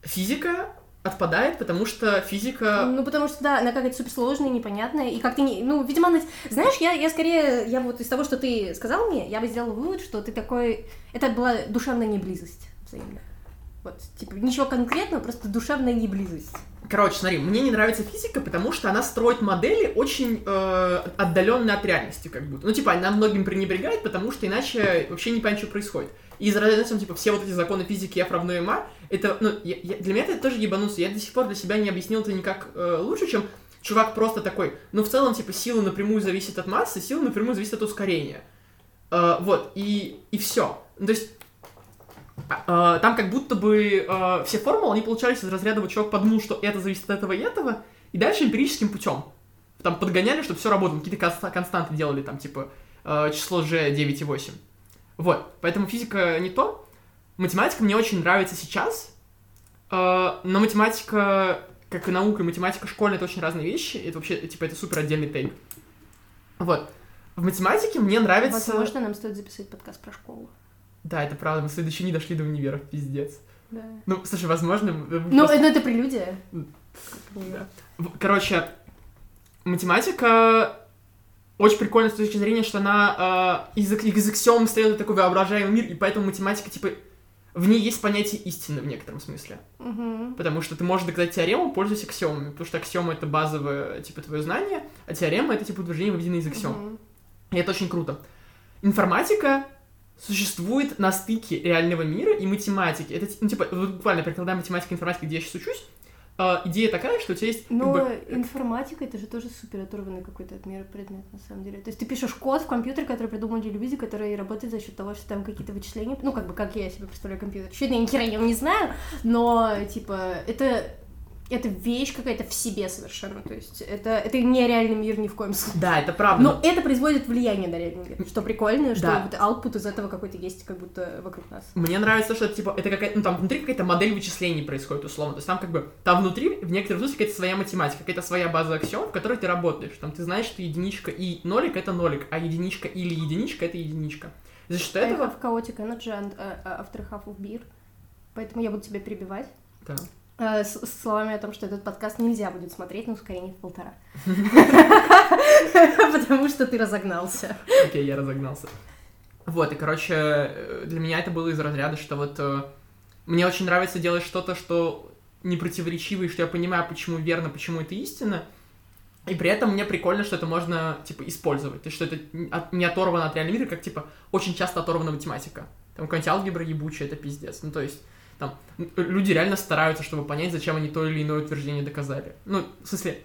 [SPEAKER 1] физика отпадает, потому что физика...
[SPEAKER 2] Ну, потому что, да, она какая-то суперсложная, непонятная, и как-то не... Ну, видимо, она... Знаешь, я, я скорее... Я вот из того, что ты сказал мне, я бы сделала вывод, что ты такой... Это была душевная неблизость взаимная. Вот, типа, ничего конкретного, просто душевная неблизость.
[SPEAKER 1] Короче, смотри, мне не нравится физика, потому что она строит модели очень э, отдаленные от реальности, как будто. Ну, типа, она многим пренебрегает, потому что иначе вообще не понятно, что происходит. И из разряда, типа, все вот эти законы физики F равно ма, это, ну, я- я- для меня это тоже ебануться. Я до сих пор для себя не объяснил это никак э, лучше, чем чувак просто такой, ну, в целом, типа, сила напрямую зависит от массы, сила напрямую зависит от ускорения. Э, вот, и, и все. то есть, э, там как будто бы э, все формулы, они получались из разряда, вот чувак подумал, что это зависит от этого и этого, и дальше эмпирическим путем. Там подгоняли, чтобы все работало, какие-то конста- константы делали, там, типа, э, число G 9,8. Вот, поэтому физика не то. Математика мне очень нравится сейчас, э, но математика, как и наука, и математика школьная, это очень разные вещи, это вообще, типа, это супер отдельный тейк. Вот. В математике мне нравится...
[SPEAKER 2] Возможно, нам стоит записать подкаст про школу.
[SPEAKER 1] Да, это правда, мы в следующий не дошли до универа, пиздец.
[SPEAKER 2] Да.
[SPEAKER 1] Ну, слушай, возможно... мы
[SPEAKER 2] Ну,
[SPEAKER 1] просто-
[SPEAKER 2] это, это прелюдия. Да.
[SPEAKER 1] Короче, математика очень прикольная с точки зрения, что она э, из, из аксиом следует такой воображаемый мир, и поэтому математика, типа, в ней есть понятие истины в некотором смысле.
[SPEAKER 2] Мгм.
[SPEAKER 1] Потому что ты можешь доказать теорему, пользуясь аксиомами. Потому что аксиома — это базовое, типа, твое знание, а теорема — это, типа, утверждение, выведенное из аксиом.
[SPEAKER 2] Мгм.
[SPEAKER 1] И это очень круто. Информатика существует на стыке реального мира и математики. Это, ну, типа, вот буквально прикладная математика и информатика, где я сейчас учусь, э, идея такая, что у тебя есть... как
[SPEAKER 2] Но
[SPEAKER 1] бы,
[SPEAKER 2] информатика это же тоже супер оторванный какой-то от мира предмет, на самом деле. То есть ты пишешь код в компьютер, который придумали люди, который работает за счет того, что там какие-то вычисления. Ну, как бы как я себе представляю компьютер. Чуть я ни хера не знаю, но типа это. Это вещь какая-то в себе совершенно. То есть это, это не реальный мир ни в коем случае.
[SPEAKER 1] Да, это правда.
[SPEAKER 2] Но это производит влияние на реальный мир. Что прикольно, что
[SPEAKER 1] Да.
[SPEAKER 2] вот output из этого какой-то есть как будто вокруг нас.
[SPEAKER 1] Мне нравится, что это, типа, это какая-то, ну, там внутри какая-то модель вычислений происходит, условно. То есть там как бы, там внутри, в некотором смысле, какая-то своя математика, какая-то своя база аксиом, в которой ты работаешь. Там ты знаешь, что единичка и нолик — это нолик, а единичка или единичка — это единичка. За счет
[SPEAKER 2] I
[SPEAKER 1] этого...
[SPEAKER 2] have chaotic energy and uh, uh, after half of beer. Поэтому я буду тебя перебивать.
[SPEAKER 1] Да.
[SPEAKER 2] Э, С, с словами о том, что этот подкаст нельзя будет смотреть на ускорение в полтора. Потому что ты разогнался.
[SPEAKER 1] Окей, я разогнался. Вот, и, короче, э, для меня это было из разряда, что вот э, мне очень нравится делать что-то, что не противоречиво, и что я понимаю, почему верно, почему это истина, и при этом мне прикольно, что это можно, типа, использовать, то есть, что это не не оторвано от реального мира, как, типа, очень часто оторвана математика. Там какая-нибудь алгебра ебучая, это пиздец. Ну, то есть, там, люди реально стараются, чтобы понять, зачем они то или иное утверждение доказали. Ну, в смысле,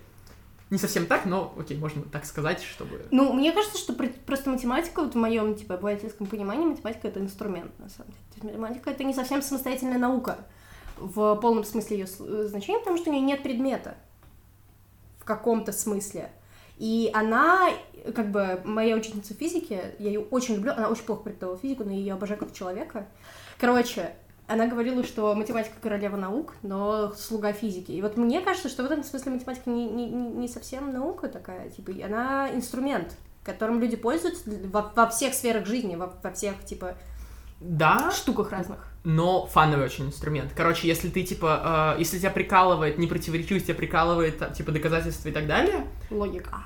[SPEAKER 1] не совсем так, но, окей, можно так сказать, чтобы...
[SPEAKER 2] Ну, мне кажется, что про- просто математика, вот в моем типа обывательском понимании, математика это инструмент, на самом деле. Математика это не совсем самостоятельная наука в полном смысле ее значения, потому что у нее нет предмета в каком-то смысле. И она, как бы, моя ученица физики, я ее очень люблю, она очень плохо преподавала физику, но я ее обожаю как человека. Короче, она говорила, что математика королева наук, но слуга физики. И вот мне кажется, что в этом смысле математика не, не, не не совсем наука такая, типа, она инструмент, которым люди пользуются во, во всех сферах жизни, во, во всех, типа,
[SPEAKER 1] Да,
[SPEAKER 2] штуках разных.
[SPEAKER 1] но фановый очень инструмент. Короче, если ты, типа, э, если тебя прикалывает непротиворечивость, тебя прикалывает, типа, доказательства и так далее,
[SPEAKER 2] Логика.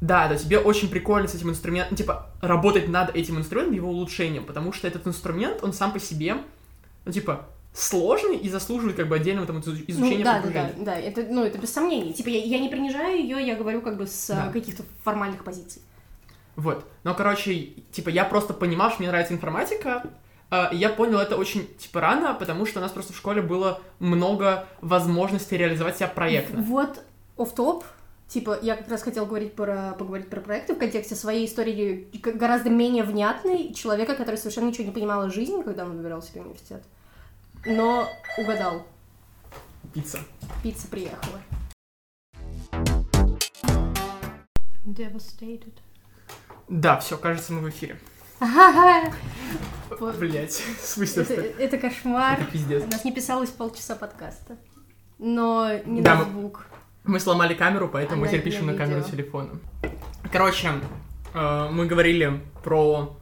[SPEAKER 1] да, то тебе очень прикольно с этим инструментом, типа, работать над этим инструментом, его улучшением, потому что этот инструмент, он сам по себе, ну, типа, сложный и заслуживает, как бы, отдельного там изу- изучения
[SPEAKER 2] ну, да, да, да, да, это, ну, это без сомнений. Типа, я, я не принижаю ее, я говорю как бы с
[SPEAKER 1] Да.
[SPEAKER 2] э, каких-то формальных позиций.
[SPEAKER 1] Вот. Но, короче, типа, я просто понимал, что мне нравится информатика, э, и я понял это очень, типа, рано, потому что у нас просто в школе было много возможностей реализовать себя проектно.
[SPEAKER 2] Вот оф топ Типа, я как раз хотела говорить про, поговорить про проекты в контексте своей истории гораздо менее внятной человека, который совершенно ничего не понимал о жизни, когда он выбирал себе университет. Но угадал.
[SPEAKER 1] Пицца.
[SPEAKER 2] Пицца приехала. Devastated.
[SPEAKER 1] Да, все, кажется, мы в эфире.
[SPEAKER 2] Ага.
[SPEAKER 1] Блять, в смысле,
[SPEAKER 2] Это,
[SPEAKER 1] это,
[SPEAKER 2] это кошмар.
[SPEAKER 1] это пиздец.
[SPEAKER 2] У нас не писалось полчаса подкаста. Но не
[SPEAKER 1] Да,
[SPEAKER 2] на
[SPEAKER 1] мы-
[SPEAKER 2] звук.
[SPEAKER 1] Мы сломали камеру, поэтому мы
[SPEAKER 2] Она
[SPEAKER 1] теперь пишем
[SPEAKER 2] на
[SPEAKER 1] камеру телефона. Короче, э, мы говорили про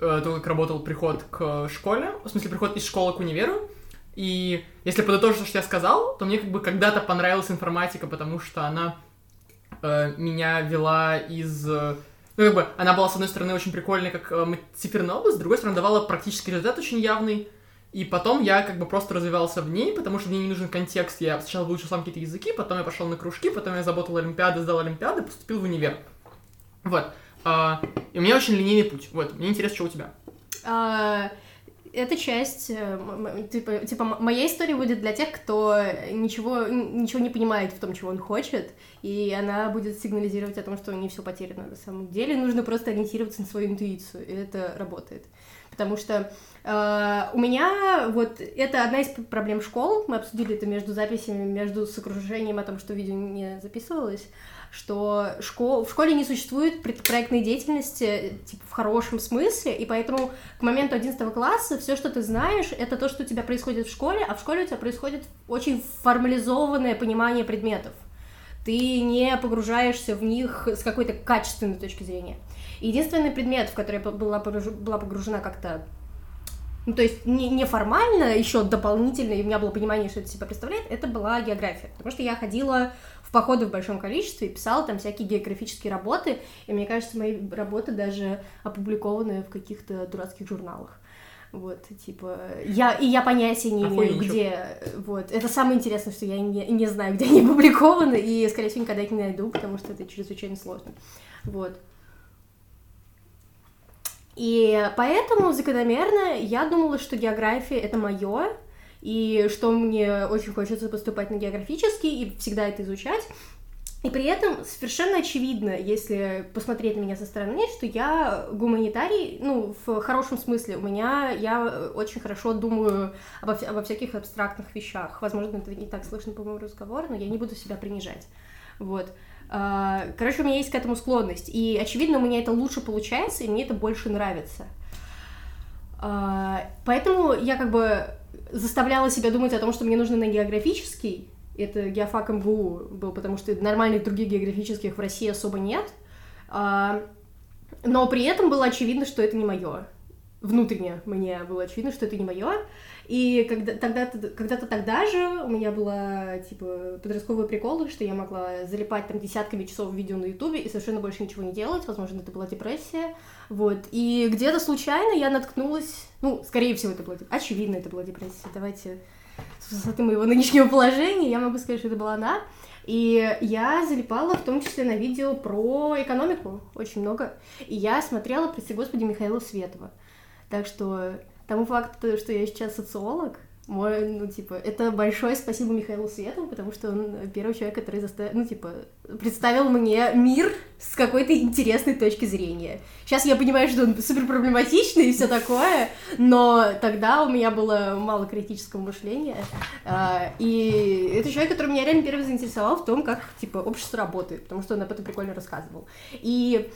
[SPEAKER 1] э, то, как работал приход к школе, в смысле, приход из школы к универу. И если подытожить то, что я сказал, то мне как бы когда-то понравилась информатика, потому что она э, меня вела из... Ну, как бы, она была, с одной стороны, очень прикольной, как э, область, с другой стороны, давала практический результат очень явный. И потом я как бы просто развивался в ней, потому что мне не нужен контекст. Я сначала выучил сам какие-то языки, потом я пошел на кружки, потом я заботал олимпиады, сдал олимпиады, поступил в универ. Вот. А, и у меня очень линейный путь. Вот. Мне интересно, что у тебя.
[SPEAKER 2] А, эта часть, э, типа, типа, моя история будет для тех, кто ничего, ничего не понимает в том, чего он хочет, и она будет сигнализировать о том, что не все потеряно на самом деле, нужно просто ориентироваться на свою интуицию, и это работает. Потому что э, у меня вот это одна из проблем школ, мы обсудили это между записями, между с окружением о том, что видео не записывалось, что школ... в школе не существует предпроектной деятельности типа, в хорошем смысле, и поэтому к моменту 11 класса все, что ты знаешь, это то, что у тебя происходит в школе, а в школе у тебя происходит очень формализованное понимание предметов. Ты не погружаешься в них с какой-то качественной точки зрения. Единственный предмет, в который я была была погружена как-то ну, то есть не, неформально, еще дополнительно, и у меня было понимание, что это себя представляет, это была география. Потому что я ходила в походы в большом количестве и писала там всякие географические работы, и мне кажется, мои работы даже опубликованы в каких-то дурацких журналах. Вот, типа, я, и я понятия не имею, где, вот, это самое интересное, что я не, не знаю, где они опубликованы, и, скорее всего, никогда их не найду, потому что это чрезвычайно сложно, вот. И поэтому закономерно я думала, что география это мое, и что мне очень хочется поступать на географический и всегда это изучать. И при этом совершенно очевидно, если посмотреть на меня со стороны, что я гуманитарий, ну, в хорошем смысле. У меня, я очень хорошо думаю обо, обо всяких абстрактных вещах. Возможно, это не так слышно по моему разговору, но я не буду себя принижать. Вот. А, Короче, у меня есть к этому склонность. И, очевидно, у меня это лучше получается, и мне это больше нравится. А, Поэтому я как бы заставляла себя думать о том, что мне нужно на географический. Это геофак МГУ был, потому что нормальных других географических в России особо нет. А, Но при этом было очевидно, что это не мое. Внутренне мне было очевидно, что это не мое. И когда, тогда, когда-то тогда же у меня была, типа, подростковые приколы, что я могла залипать там десятками часов видео на ютубе и совершенно больше ничего не делать, возможно, это была депрессия, вот, и где-то случайно я наткнулась, ну, скорее всего, это была, очевидно, это была депрессия, давайте, с высоты моего нынешнего положения, я могу сказать, что это была она, и я залипала в том числе на видео про экономику, очень много, и я смотрела, прости господи, Михаила Светова, так что тому факту, что я сейчас социолог, мой, ну, типа, это большое спасибо Михаилу Светову, потому что он первый человек, который заставил, ну, типа, представил мне мир с какой-то интересной точки зрения. Сейчас я понимаю, что он супер проблематичный и все такое, но тогда у меня было мало критического мышления, а, и это человек, который меня реально первый заинтересовал в том, как, типа, общество работает, потому что он об этом прикольно рассказывал. И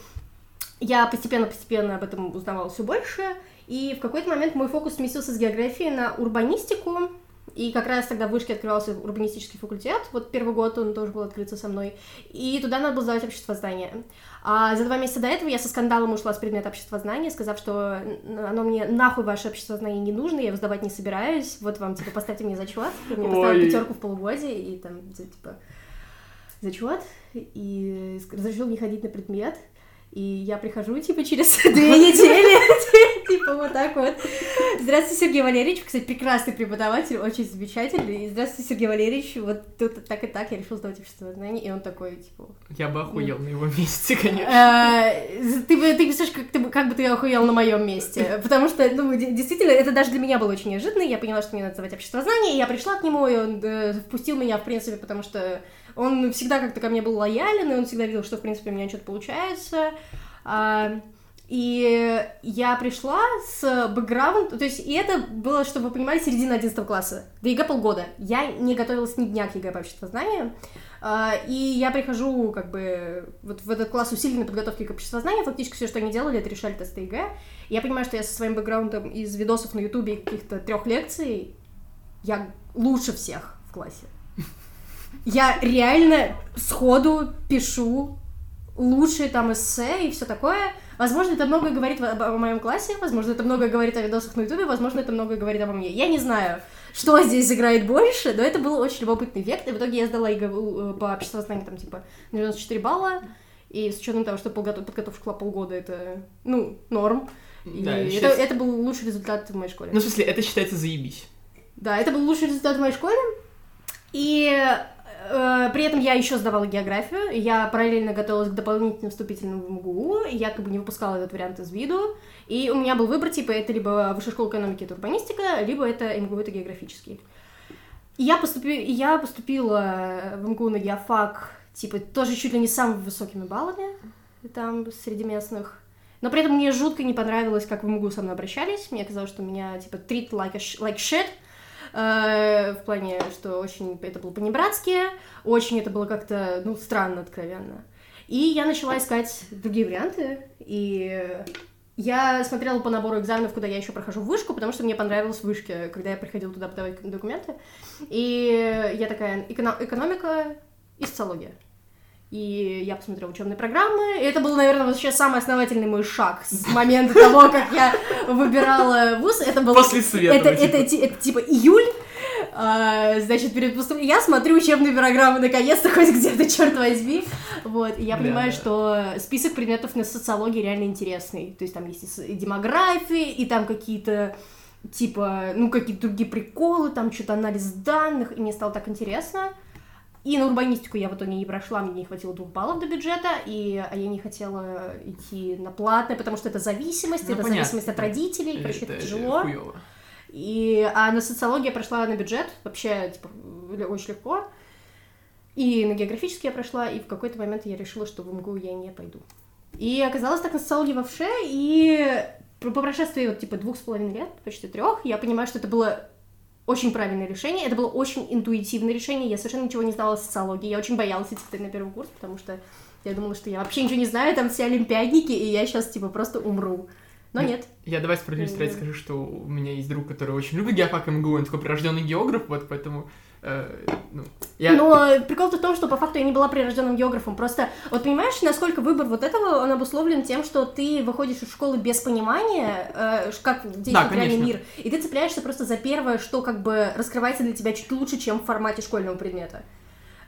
[SPEAKER 2] я постепенно-постепенно об этом узнавала все больше, и в какой-то момент мой фокус сместился с географии на урбанистику, и как раз тогда в Вышке открывался урбанистический факультет, вот первый год он тоже был открыться со мной, и туда надо было сдавать обществознание. А за два месяца до этого я со скандалом ушла с предмета обществознания, сказав, что оно мне нахуй ваше обществознание не нужно, я его сдавать не собираюсь, вот вам, типа, поставьте мне зачет, мне поставили пятерку в полугодие, и там, типа, зачет, и разрешил не ходить на предмет, и я прихожу, типа, через две недели, типа, вот так вот. Здравствуйте, Сергей Валерьевич. Кстати, прекрасный преподаватель, очень замечательный. И здравствуйте, Сергей Валерьевич. Вот тут так и так я решил сдавать общество знаний, и он такой, типа...
[SPEAKER 1] Я бы охуел на его месте, конечно.
[SPEAKER 2] «Э, Ты бы, ты представляешь, как, ты бы, как бы ты охуел на моем месте. Потому что, ну, де- действительно, это даже для меня было очень неожиданно. Я поняла, что мне надо сдавать общество знаний, и я пришла к нему, и он э, впустил меня, в принципе, потому что он всегда как-то ко мне был лоялен, и он всегда видел, что, в принципе, у меня что-то получается. И я пришла с бэкграундом, то есть, и это было, чтобы вы понимали, середина 11 класса. До ЕГЭ полгода. Я не готовилась ни дня к ЕГЭ по обществознанию. А, И я прихожу, как бы, вот в этот класс усиленной подготовки к обществознанию. Фактически все, что они делали, это решали тесты ЕГЭ. И я понимаю, что я со своим бэкграундом из видосов на Ютубе каких-то трех лекций, я лучше всех в классе. Я реально сходу пишу лучшие там эссе и все такое. Возможно, это многое говорит об- о моем классе, возможно, это многое говорит о видосах на ютубе, возможно, это многое говорит обо мне. Я не знаю, что здесь играет больше, но это был очень любопытный эффект, и в итоге я сдала ЕГЭ по обществознанию там типа на 94 балла, и с учетом того, что полгода- подготовка шла полгода, это, ну, норм. И
[SPEAKER 1] Да,
[SPEAKER 2] это,
[SPEAKER 1] считается-
[SPEAKER 2] это был лучший результат в моей школе.
[SPEAKER 1] Ну, в смысле, это считается заебись.
[SPEAKER 2] Да, это был лучший результат в моей школе. И при этом я еще сдавала географию. Я параллельно готовилась к дополнительным вступительным в МГУ. и якобы не выпускала этот вариант из виду. И у меня был выбор, типа, это либо высшая школа экономики, это урбанистика, либо это МГУ, это географический. И я, поступи... и я поступила в МГУ на геофак, типа, тоже чуть ли не самыми высокими баллами, там, среди местных. Но при этом мне жутко не понравилось, как в МГУ со мной обращались. Мне казалось, что меня, типа, treat like, a sh- like shit. Э, в плане, что очень это было по-небратски, очень это было как-то, ну, странно, откровенно. И я начала искать другие варианты, и я смотрела по набору экзаменов, куда я еще прохожу вышку, потому что мне понравилось в вышке, когда я приходила туда подавать документы. И я такая, «Эконо- экономика и социология. И я посмотрела учебные программы, и это был, наверное, вообще самый основательный мой шаг с момента того, как я выбирала вуз. Это был...
[SPEAKER 1] После света,
[SPEAKER 2] Это,
[SPEAKER 1] типа.
[SPEAKER 2] это, ти- это типа июль, а, значит, перед поступлением я смотрю учебные программы, наконец-то, хоть где-то, черт возьми. Вот, и я понимаю,
[SPEAKER 1] да.
[SPEAKER 2] что список предметов на социологии реально интересный. То есть там есть и с- и демография, и там какие-то типа, ну, какие-то другие приколы, там что-то анализ данных, и мне стало так интересно. И на урбанистику я в итоге не прошла, мне не хватило двух баллов до бюджета, и а я не хотела идти на платное, потому что это зависимость,
[SPEAKER 1] Ну,
[SPEAKER 2] это
[SPEAKER 1] понятно.
[SPEAKER 2] зависимость от родителей, короче, это,
[SPEAKER 1] Это
[SPEAKER 2] тяжело.
[SPEAKER 1] хуёво.
[SPEAKER 2] И, а на социологии я прошла на бюджет, вообще, типа, очень легко. И на географический я прошла, и в какой-то момент я решила, что в МГУ я не пойду. И оказалось так на социологии во ВШЭ, и по прошествии вот, типа, двух с половиной лет, почти трех, я понимаю, что это было очень правильное решение, это было очень интуитивное решение, я совершенно ничего не знала о социологии, я очень боялась идти на первый курс, потому что я думала, что я вообще ничего не знаю, там все олимпиадники, и я сейчас, типа, просто умру. Но нет.
[SPEAKER 1] Я давай справедливости ради скажу, что у меня есть друг, который очень любит геофак МГУ, он такой прирожденный географ, вот поэтому, ну, я...
[SPEAKER 2] Но прикол-то в том, что по факту я не была прирожденным географом. Просто, вот понимаешь, насколько выбор вот этого, он обусловлен тем, что ты выходишь из школы без понимания, э, как действует реальный
[SPEAKER 1] конечно.
[SPEAKER 2] мир, и ты цепляешься просто за первое, что как бы раскрывается для тебя чуть лучше, чем в формате школьного предмета.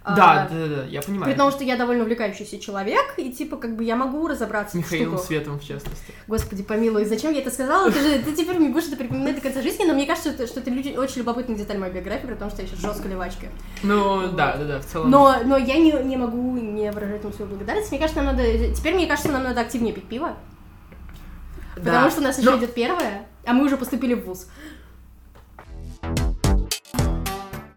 [SPEAKER 1] Да,
[SPEAKER 2] А,
[SPEAKER 1] да, да, да, я понимаю.
[SPEAKER 2] При том, что я довольно увлекающийся человек, и типа как бы я могу разобраться в
[SPEAKER 1] Михаилом
[SPEAKER 2] штуках.
[SPEAKER 1] Светом, в частности.
[SPEAKER 2] Господи, помилуй, зачем я это сказала? Ты же ты теперь мне будешь это припоминать до конца жизни, но мне кажется, что люди- очень любопытная деталь моей биографии, потому что я сейчас жестко левачка.
[SPEAKER 1] Ну,
[SPEAKER 2] Вот.
[SPEAKER 1] да, да, да, в целом.
[SPEAKER 2] Но, но я не, не могу не выражать ему свою благодарность. Мне кажется, нам надо. Теперь мне кажется, нам надо активнее пить пиво.
[SPEAKER 1] Да.
[SPEAKER 2] Потому что у нас еще
[SPEAKER 1] Но-
[SPEAKER 2] идет первое, а мы уже поступили в ВУЗ.